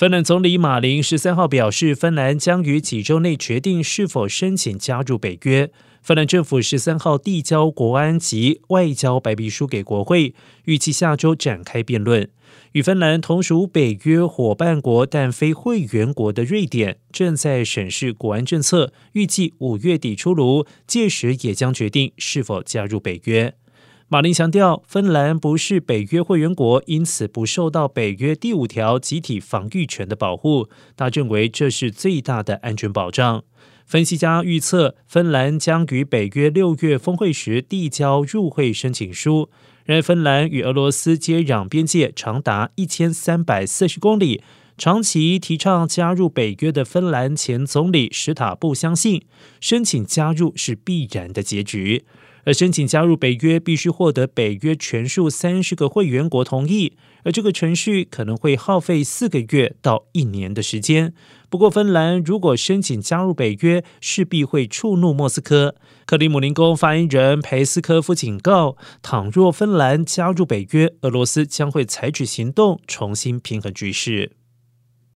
芬兰总理马林十三号表示，芬兰将于几周内决定是否申请加入北约。芬兰政府十三号递交国安及外交白皮书给国会，预计下周展开辩论。与芬兰同属北约伙伴国但非会员国的瑞典正在审视国安政策，预计五月底出炉，届时也将决定是否加入北约。马林强调，芬兰不是北约会员国，因此不受到北约第五条集体防御权的保护。他认为这是最大的安全保障。分析家预测，芬兰将于北约六月峰会时递交入会申请书。然而，芬兰与俄罗斯接壤边界长达一千三百四十公里，长期提倡加入北约的芬兰前总理史塔布相信，申请加入是必然的结局。而申请加入北约必须获得北约全数三十个会员国同意，而这个程序可能会耗费四个月到一年的时间。不过，芬兰如果申请加入北约，势必会触怒莫斯科。克里姆林宫发言人佩斯科夫警告，倘若芬兰加入北约，俄罗斯将会采取行动重新平衡局势。